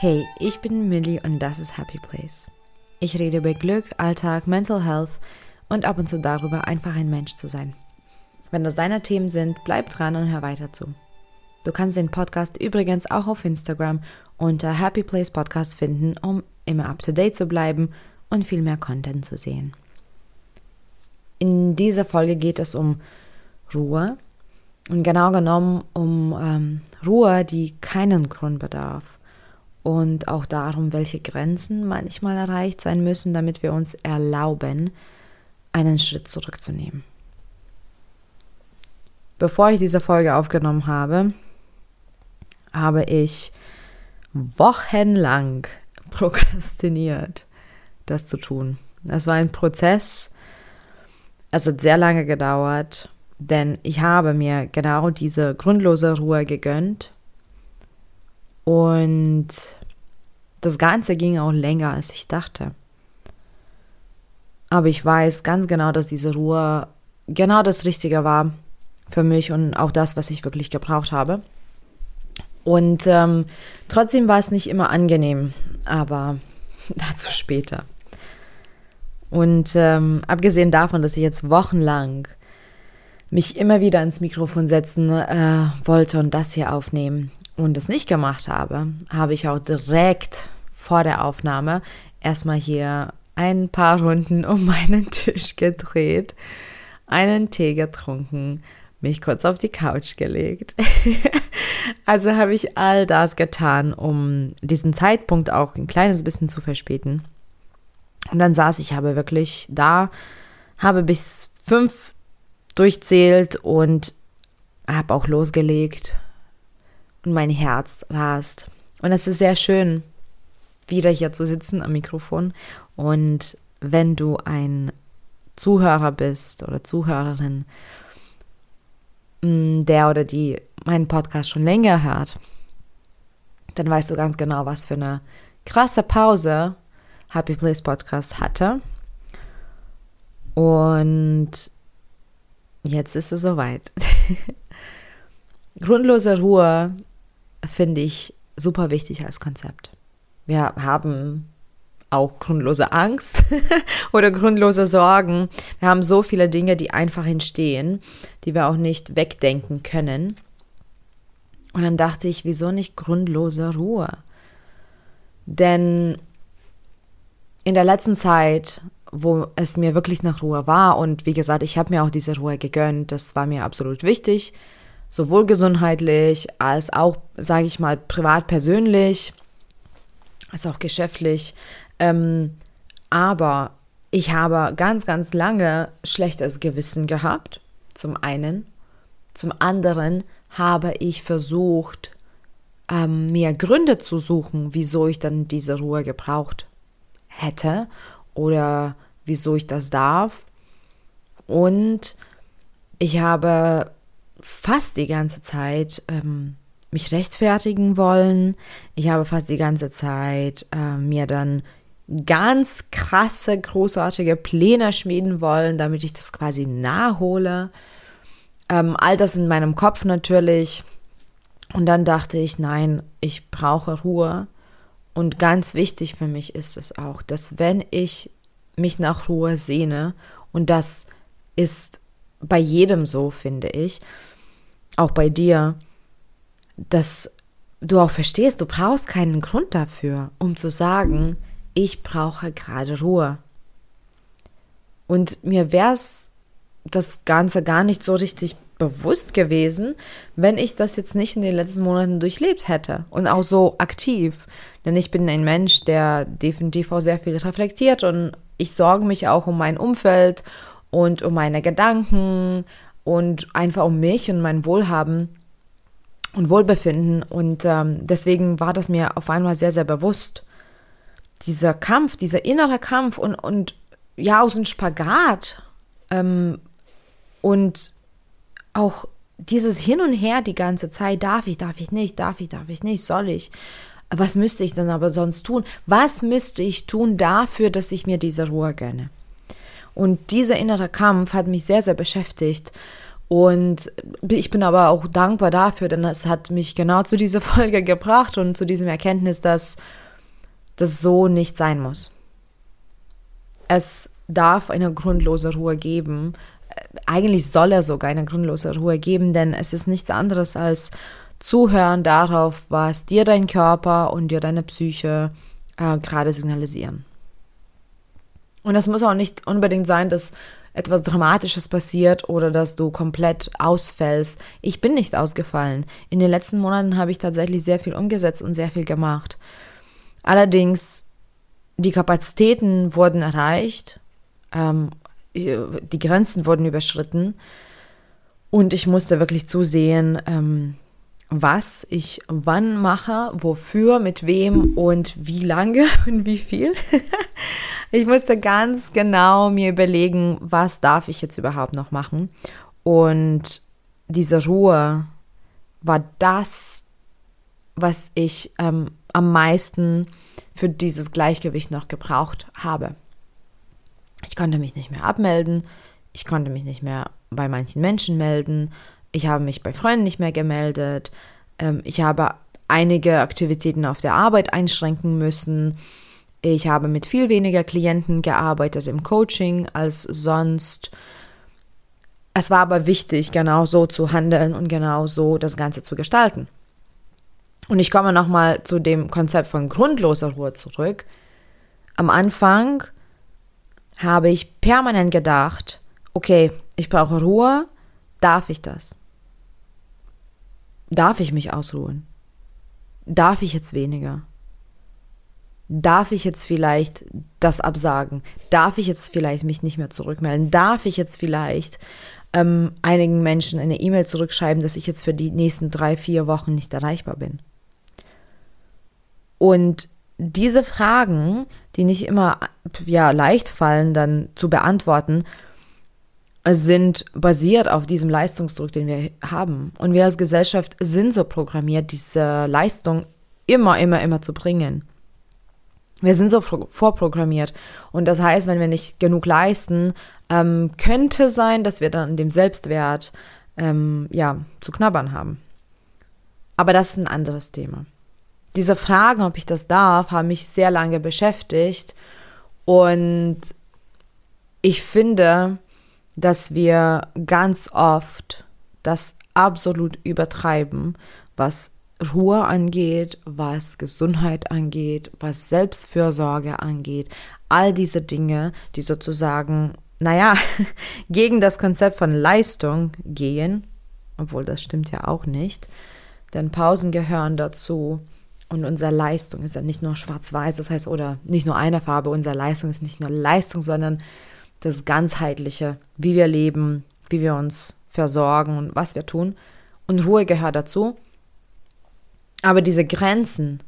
Hey, ich bin Millie und das ist Happy Place. Ich rede über Glück, Alltag, Mental Health und ab und zu darüber, einfach ein Mensch zu sein. Wenn das deine Themen sind, bleib dran und hör weiter zu. Du kannst den Podcast übrigens auch auf Instagram unter Happy Place Podcast finden, um immer up to date zu bleiben und viel mehr Content zu sehen. In dieser Folge geht es um Ruhe und genau genommen um ähm, Ruhe, die keinen Grund bedarf und auch darum, welche Grenzen manchmal erreicht sein müssen, damit wir uns erlauben, einen Schritt zurückzunehmen. Bevor ich diese Folge aufgenommen habe, habe ich wochenlang prokrastiniert, das zu tun. Das war ein Prozess, es hat sehr lange gedauert, denn ich habe mir genau diese grundlose Ruhe gegönnt und das Ganze ging auch länger, als ich dachte. Aber ich weiß ganz genau, dass diese Ruhe genau das Richtige war für mich und auch das, was ich wirklich gebraucht habe. Und ähm, trotzdem war es nicht immer angenehm, aber dazu später. Und ähm, abgesehen davon, dass ich jetzt wochenlang mich immer wieder ans Mikrofon setzen äh, wollte und das hier aufnehmen und es nicht gemacht habe, habe ich auch direkt vor der Aufnahme erstmal hier ein paar Runden um meinen Tisch gedreht, einen Tee getrunken, mich kurz auf die Couch gelegt. also habe ich all das getan, um diesen Zeitpunkt auch ein kleines bisschen zu verspäten. Und dann saß ich aber wirklich da, habe bis fünf durchzählt und habe auch losgelegt. Und mein Herz rast. Und es ist sehr schön, wieder hier zu sitzen am Mikrofon. Und wenn du ein Zuhörer bist oder Zuhörerin, mm, der oder die meinen Podcast schon länger hört, dann weißt du ganz genau, was für eine krasse Pause Happy Place Podcast hatte. Und jetzt ist es soweit. Grundlose Ruhe finde ich super wichtig als Konzept. Wir haben auch grundlose Angst oder grundlose Sorgen. Wir haben so viele Dinge, die einfach entstehen, die wir auch nicht wegdenken können. Und dann dachte ich, wieso nicht grundlose Ruhe? Denn in der letzten Zeit, wo es mir wirklich nach Ruhe war, und wie gesagt, ich habe mir auch diese Ruhe gegönnt, das war mir absolut wichtig, sowohl gesundheitlich als auch, sage ich mal, privat persönlich als auch geschäftlich. Ähm, aber ich habe ganz, ganz lange schlechtes Gewissen gehabt, zum einen. Zum anderen habe ich versucht, ähm, mir Gründe zu suchen, wieso ich dann diese Ruhe gebraucht hätte oder wieso ich das darf. Und ich habe fast die ganze Zeit ähm, mich rechtfertigen wollen. Ich habe fast die ganze Zeit äh, mir dann ganz krasse, großartige Pläne schmieden wollen, damit ich das quasi nachhole. Ähm, all das in meinem Kopf natürlich. Und dann dachte ich, nein, ich brauche Ruhe. Und ganz wichtig für mich ist es auch, dass wenn ich mich nach Ruhe sehne, und das ist bei jedem so, finde ich, auch bei dir, dass du auch verstehst, du brauchst keinen Grund dafür, um zu sagen, ich brauche gerade Ruhe. Und mir wäre es das Ganze gar nicht so richtig bewusst gewesen, wenn ich das jetzt nicht in den letzten Monaten durchlebt hätte und auch so aktiv. Denn ich bin ein Mensch, der definitiv auch sehr viel reflektiert und ich sorge mich auch um mein Umfeld und um meine Gedanken und einfach um mich und mein Wohlhaben und Wohlbefinden. Und ähm, deswegen war das mir auf einmal sehr, sehr bewusst. Dieser Kampf, dieser innere Kampf und, und ja, aus dem Spagat. Ähm, und auch dieses Hin und Her die ganze Zeit, darf ich, darf ich nicht, darf ich, darf ich nicht, soll ich. Was müsste ich dann aber sonst tun? Was müsste ich tun dafür, dass ich mir diese Ruhe gönne? Und dieser innere Kampf hat mich sehr, sehr beschäftigt. Und ich bin aber auch dankbar dafür, denn es hat mich genau zu dieser Folge gebracht und zu diesem Erkenntnis, dass das so nicht sein muss. Es darf eine grundlose Ruhe geben. Eigentlich soll er sogar eine grundlose Ruhe geben, denn es ist nichts anderes als Zuhören darauf, was dir dein Körper und dir deine Psyche äh, gerade signalisieren. Und es muss auch nicht unbedingt sein, dass etwas Dramatisches passiert oder dass du komplett ausfällst. Ich bin nicht ausgefallen. In den letzten Monaten habe ich tatsächlich sehr viel umgesetzt und sehr viel gemacht. Allerdings, die Kapazitäten wurden erreicht, ähm, die Grenzen wurden überschritten und ich musste wirklich zusehen, ähm, was ich wann mache, wofür, mit wem und wie lange und wie viel. ich musste ganz genau mir überlegen, was darf ich jetzt überhaupt noch machen. Und diese Ruhe war das, was ich ähm, am meisten für dieses Gleichgewicht noch gebraucht habe. Ich konnte mich nicht mehr abmelden, ich konnte mich nicht mehr bei manchen Menschen melden, ich habe mich bei Freunden nicht mehr gemeldet. Ähm, ich habe einige Aktivitäten auf der Arbeit einschränken müssen. Ich habe mit viel weniger Klienten gearbeitet im Coaching als sonst. Es war aber wichtig, genau so zu handeln und genau so das Ganze zu gestalten. Und ich komme nochmal zu dem Konzept von grundloser Ruhe zurück. Am Anfang habe ich permanent gedacht, okay, ich brauche Ruhe, darf ich das? Darf ich mich ausruhen? Darf ich jetzt weniger? Darf ich jetzt vielleicht das absagen? Darf ich jetzt vielleicht mich nicht mehr zurückmelden? Darf ich jetzt vielleicht ähm, einigen Menschen eine E-Mail zurückschreiben, dass ich jetzt für die nächsten drei, vier Wochen nicht erreichbar bin? Und diese Fragen, die nicht immer ja, leicht fallen, dann zu beantworten, sind basiert auf diesem Leistungsdruck, den wir haben. Und wir als Gesellschaft sind so programmiert, diese Leistung immer, immer, immer zu bringen. Wir sind so vorprogrammiert. Und das heißt, wenn wir nicht genug leisten, ähm, könnte sein, dass wir dann dem Selbstwert ähm, ja, zu knabbern haben. Aber das ist ein anderes Thema. Diese Fragen, ob ich das darf, haben mich sehr lange beschäftigt. Und ich finde, dass wir ganz oft das absolut übertreiben, was Ruhe angeht, was Gesundheit angeht, was Selbstfürsorge angeht, all diese Dinge, die sozusagen, naja, gegen das Konzept von Leistung gehen, obwohl das stimmt ja auch nicht, denn Pausen gehören dazu und unsere Leistung ist ja nicht nur schwarz-weiß, das heißt, oder nicht nur eine Farbe, unsere Leistung ist nicht nur Leistung, sondern das Ganzheitliche, wie wir leben, wie wir uns versorgen und was wir tun. Und Ruhe gehört dazu. Aber diese Grenzen,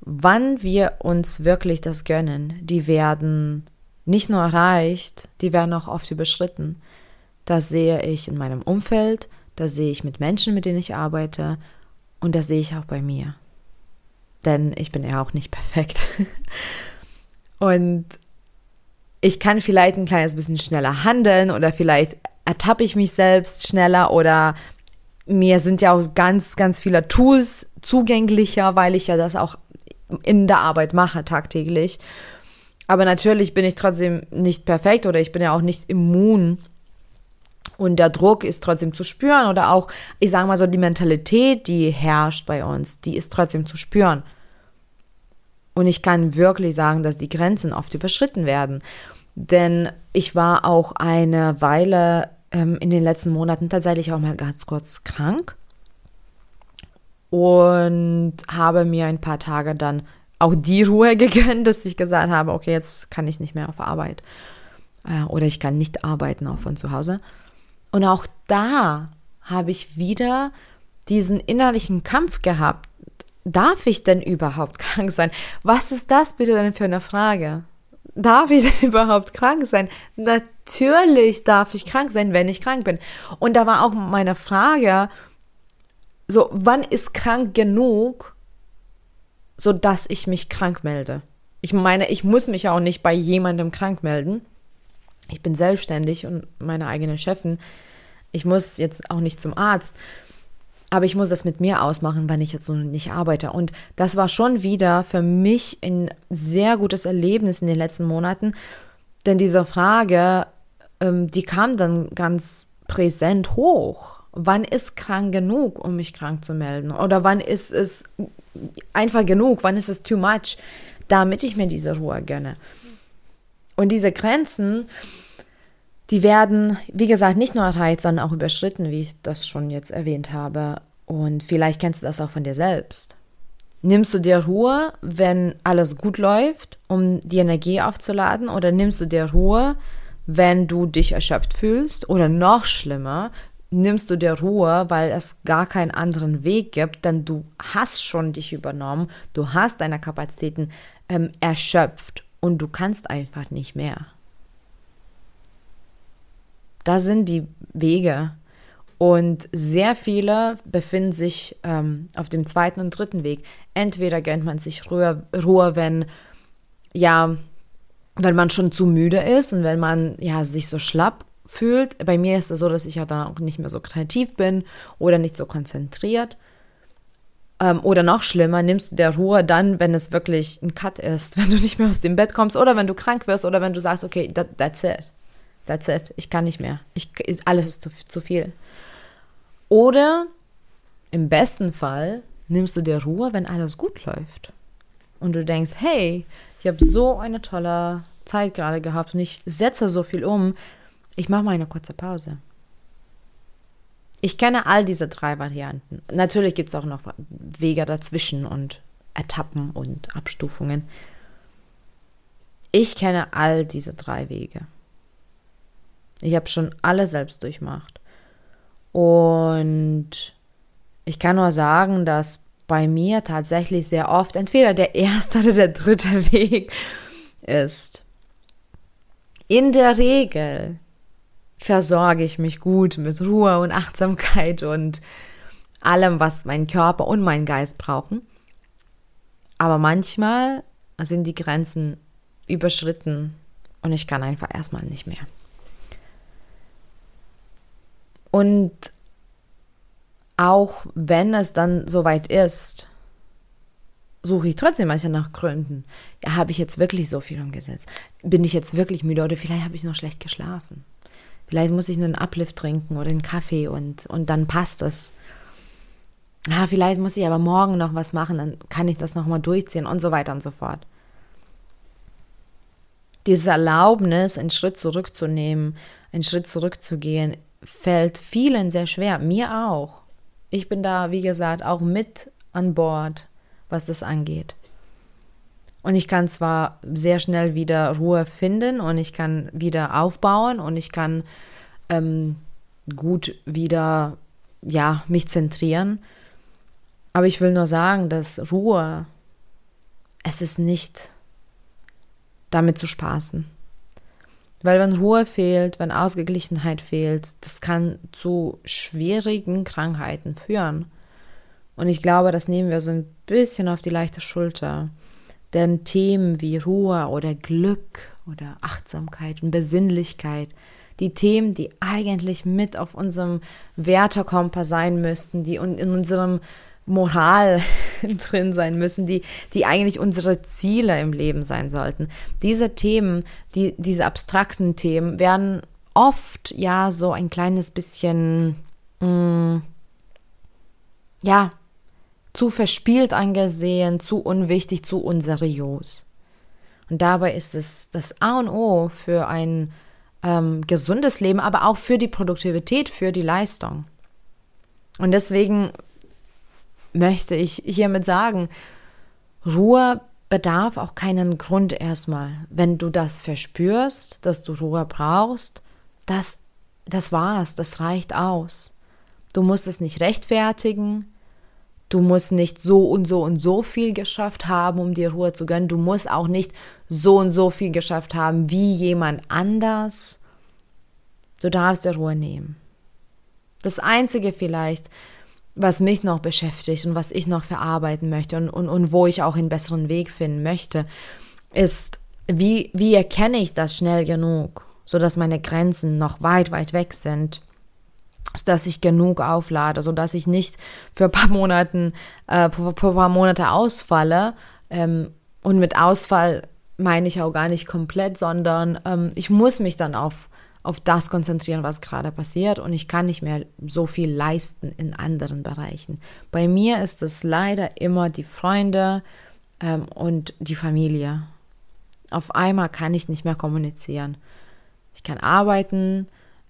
wann wir uns wirklich das gönnen, die werden nicht nur erreicht, die werden auch oft überschritten. Das sehe ich in meinem Umfeld, das sehe ich mit Menschen, mit denen ich arbeite und das sehe ich auch bei mir. Denn ich bin ja auch nicht perfekt. Und ich kann vielleicht ein kleines bisschen schneller handeln oder vielleicht ertappe ich mich selbst schneller oder mir sind ja auch ganz, ganz viele Tools zugänglicher, weil ich ja das auch in der Arbeit mache tagtäglich. Aber natürlich bin ich trotzdem nicht perfekt oder ich bin ja auch nicht immun. Und der Druck ist trotzdem zu spüren oder auch, ich sage mal so, die Mentalität, die herrscht bei uns, die ist trotzdem zu spüren. Und ich kann wirklich sagen, dass die Grenzen oft überschritten werden. Denn ich war auch eine Weile ähm, in den letzten Monaten tatsächlich auch mal ganz kurz krank und habe mir ein paar Tage dann auch die Ruhe gegönnt, dass ich gesagt habe, okay, jetzt kann ich nicht mehr auf Arbeit äh, oder ich kann nicht arbeiten auch von zu Hause. Und auch da habe ich wieder diesen innerlichen Kampf gehabt. Darf ich denn überhaupt krank sein? Was ist das bitte denn für eine Frage? Darf ich denn überhaupt krank sein? Natürlich darf ich krank sein, wenn ich krank bin. Und da war auch meine Frage, so, wann ist krank genug, so dass ich mich krank melde? Ich meine, ich muss mich auch nicht bei jemandem krank melden. Ich bin selbstständig und meine eigene Chefin. Ich muss jetzt auch nicht zum Arzt, aber ich muss das mit mir ausmachen, wenn ich jetzt so nicht arbeite. Und das war schon wieder für mich ein sehr gutes Erlebnis in den letzten Monaten, denn diese Frage, ähm, die kam dann ganz präsent hoch. Wann ist krank genug, um mich krank zu melden? Oder wann ist es einfach genug? Wann ist es too much, damit ich mir diese Ruhe gönne? Und diese Grenzen, die werden, wie gesagt, nicht nur erreicht, sondern auch überschritten, wie ich das schon jetzt erwähnt habe. Und vielleicht kennst du das auch von dir selbst. Nimmst du dir Ruhe, wenn alles gut läuft, um die Energie aufzuladen? Oder nimmst du dir Ruhe, wenn du dich erschöpft fühlst? Oder noch schlimmer, nimmst du dir Ruhe, weil es gar keinen anderen Weg gibt, denn du hast schon dich übernommen, du hast deine Kapazitäten ähm, erschöpft und du kannst einfach nicht mehr. Da sind die Wege. Und sehr viele befinden sich ähm, auf dem zweiten und dritten Weg. Entweder gönnt man sich Ruhe, Ruhe, wenn, ja, wenn man schon zu müde ist und wenn man ja sich so schlapp fühlt. Bei mir ist es so, dass ich ja dann auch nicht mehr so kreativ bin oder nicht so konzentriert. Ähm, oder noch schlimmer, nimmst du der Ruhe dann, wenn es wirklich ein Cut ist, wenn du nicht mehr aus dem Bett kommst oder wenn du krank wirst oder wenn du sagst, okay, that, that's it. That's it. Ich kann nicht mehr. Ich, alles ist zu, zu viel. Oder im besten Fall nimmst du dir Ruhe, wenn alles gut läuft. Und du denkst, hey, ich habe so eine tolle Zeit gerade gehabt und ich setze so viel um. Ich mache mal eine kurze Pause. Ich kenne all diese drei Varianten. Natürlich gibt es auch noch Wege dazwischen und Etappen und Abstufungen. Ich kenne all diese drei Wege. Ich habe schon alle selbst durchmacht. Und ich kann nur sagen, dass bei mir tatsächlich sehr oft entweder der erste oder der dritte Weg ist. In der Regel versorge ich mich gut mit Ruhe und Achtsamkeit und allem, was mein Körper und mein Geist brauchen. Aber manchmal sind die Grenzen überschritten und ich kann einfach erstmal nicht mehr. Und auch wenn es dann soweit ist, suche ich trotzdem manchmal nach Gründen. Ja, habe ich jetzt wirklich so viel umgesetzt? Bin ich jetzt wirklich müde oder vielleicht habe ich noch schlecht geschlafen? Vielleicht muss ich nur einen Uplift trinken oder einen Kaffee und, und dann passt es. Ja, vielleicht muss ich aber morgen noch was machen, dann kann ich das nochmal durchziehen und so weiter und so fort. Diese Erlaubnis, einen Schritt zurückzunehmen, einen Schritt zurückzugehen, fällt vielen sehr schwer, mir auch. Ich bin da, wie gesagt, auch mit an Bord, was das angeht. Und ich kann zwar sehr schnell wieder Ruhe finden und ich kann wieder aufbauen und ich kann ähm, gut wieder ja, mich zentrieren. Aber ich will nur sagen, dass Ruhe, es ist nicht damit zu spaßen. Weil wenn Ruhe fehlt, wenn Ausgeglichenheit fehlt, das kann zu schwierigen Krankheiten führen. Und ich glaube, das nehmen wir so ein bisschen auf die leichte Schulter. Denn Themen wie Ruhe oder Glück oder Achtsamkeit und Besinnlichkeit, die Themen, die eigentlich mit auf unserem Wertekompass sein müssten, die in unserem Moral drin sein müssen, die, die eigentlich unsere Ziele im Leben sein sollten. Diese Themen, die, diese abstrakten Themen werden oft ja so ein kleines bisschen, mh, mm, ja, zu verspielt angesehen, zu unwichtig, zu unseriös. Und dabei ist es das A und O für ein ähm, gesundes Leben, aber auch für die Produktivität, für die Leistung. Und deswegen möchte ich hiermit sagen, Ruhe bedarf auch keinen Grund erstmal. Wenn du das verspürst, dass du Ruhe brauchst, das, das war's, das reicht aus. Du musst es nicht rechtfertigen, Du musst nicht so und so und so viel geschafft haben, um dir Ruhe zu gönnen. Du musst auch nicht so und so viel geschafft haben wie jemand anders. Du darfst dir Ruhe nehmen. Das Einzige vielleicht, was mich noch beschäftigt und was ich noch verarbeiten möchte und, und, und wo ich auch einen besseren Weg finden möchte, ist, wie, wie erkenne ich das schnell genug, sodass meine Grenzen noch weit, weit weg sind dass ich genug auflade, sodass ich nicht für ein paar Monaten, äh, für ein paar Monate ausfalle. Ähm, und mit Ausfall meine ich auch gar nicht komplett, sondern ähm, ich muss mich dann auf, auf das konzentrieren, was gerade passiert und ich kann nicht mehr so viel leisten in anderen Bereichen. Bei mir ist es leider immer die Freunde ähm, und die Familie. Auf einmal kann ich nicht mehr kommunizieren. Ich kann arbeiten,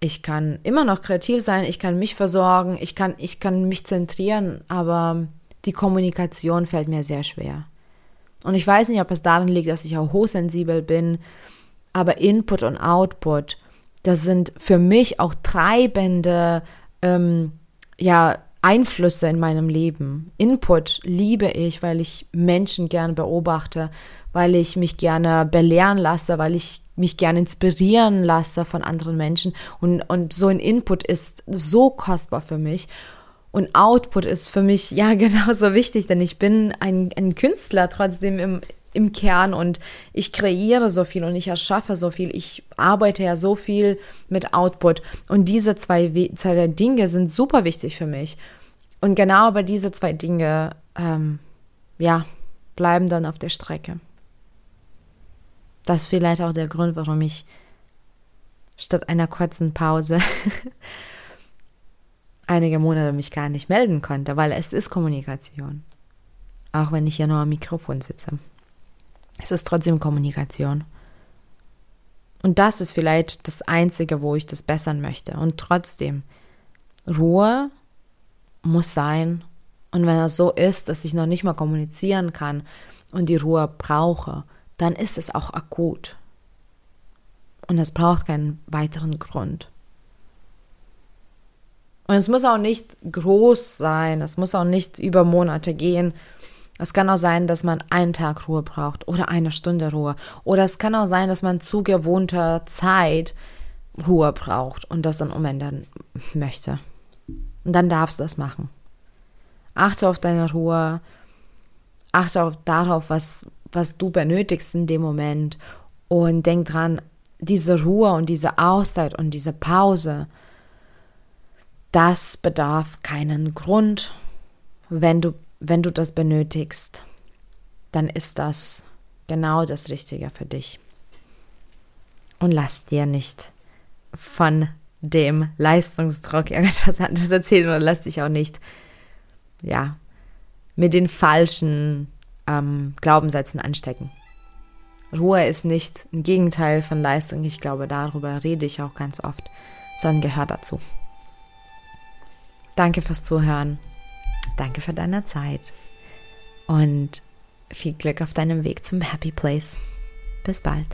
ich kann immer noch kreativ sein, ich kann mich versorgen, ich kann, ich kann mich zentrieren, aber die Kommunikation fällt mir sehr schwer. Und ich weiß nicht, ob es daran liegt, dass ich auch hochsensibel bin, aber Input und Output, das sind für mich auch treibende ähm, ja, Einflüsse in meinem Leben. Input liebe ich, weil ich Menschen gerne beobachte, weil ich mich gerne belehren lasse, weil ich mich gerne inspirieren lasse von anderen Menschen. Und, und so ein Input ist so kostbar für mich. Und Output ist für mich ja genauso wichtig, denn ich bin ein, ein Künstler trotzdem im, im Kern und ich kreiere so viel und ich erschaffe so viel. Ich arbeite ja so viel mit Output. Und diese zwei, zwei Dinge sind super wichtig für mich. Und genau aber diese zwei Dinge, ähm, ja, bleiben dann auf der Strecke. Das ist vielleicht auch der Grund, warum ich statt einer kurzen Pause einige Monate mich gar nicht melden konnte, weil es ist Kommunikation. Auch wenn ich hier nur am Mikrofon sitze. Es ist trotzdem Kommunikation. Und das ist vielleicht das Einzige, wo ich das bessern möchte. Und trotzdem, Ruhe muss sein. Und wenn es so ist, dass ich noch nicht mal kommunizieren kann und die Ruhe brauche, dann ist es auch akut. Und es braucht keinen weiteren Grund. Und es muss auch nicht groß sein, es muss auch nicht über Monate gehen. Es kann auch sein, dass man einen Tag Ruhe braucht oder eine Stunde Ruhe. Oder es kann auch sein, dass man zu gewohnter Zeit Ruhe braucht und das dann umändern möchte. Und dann darfst du das machen. Achte auf deine Ruhe. Achte auch darauf, was, was du benötigst in dem Moment. Und denk dran, diese Ruhe und diese Auszeit und diese Pause, das bedarf keinen Grund. Wenn du, wenn du das benötigst, dann ist das genau das Richtige für dich. Und lass dir nicht von dem Leistungsdruck irgendwas anderes erzählen oder lass dich auch nicht, ja, mit den falschen ähm, Glaubenssätzen anstecken. Ruhe ist nicht ein Gegenteil von Leistung. Ich glaube, darüber rede ich auch ganz oft, sondern gehört dazu. Danke fürs Zuhören. Danke für deine Zeit. Und viel Glück auf deinem Weg zum Happy Place. Bis bald.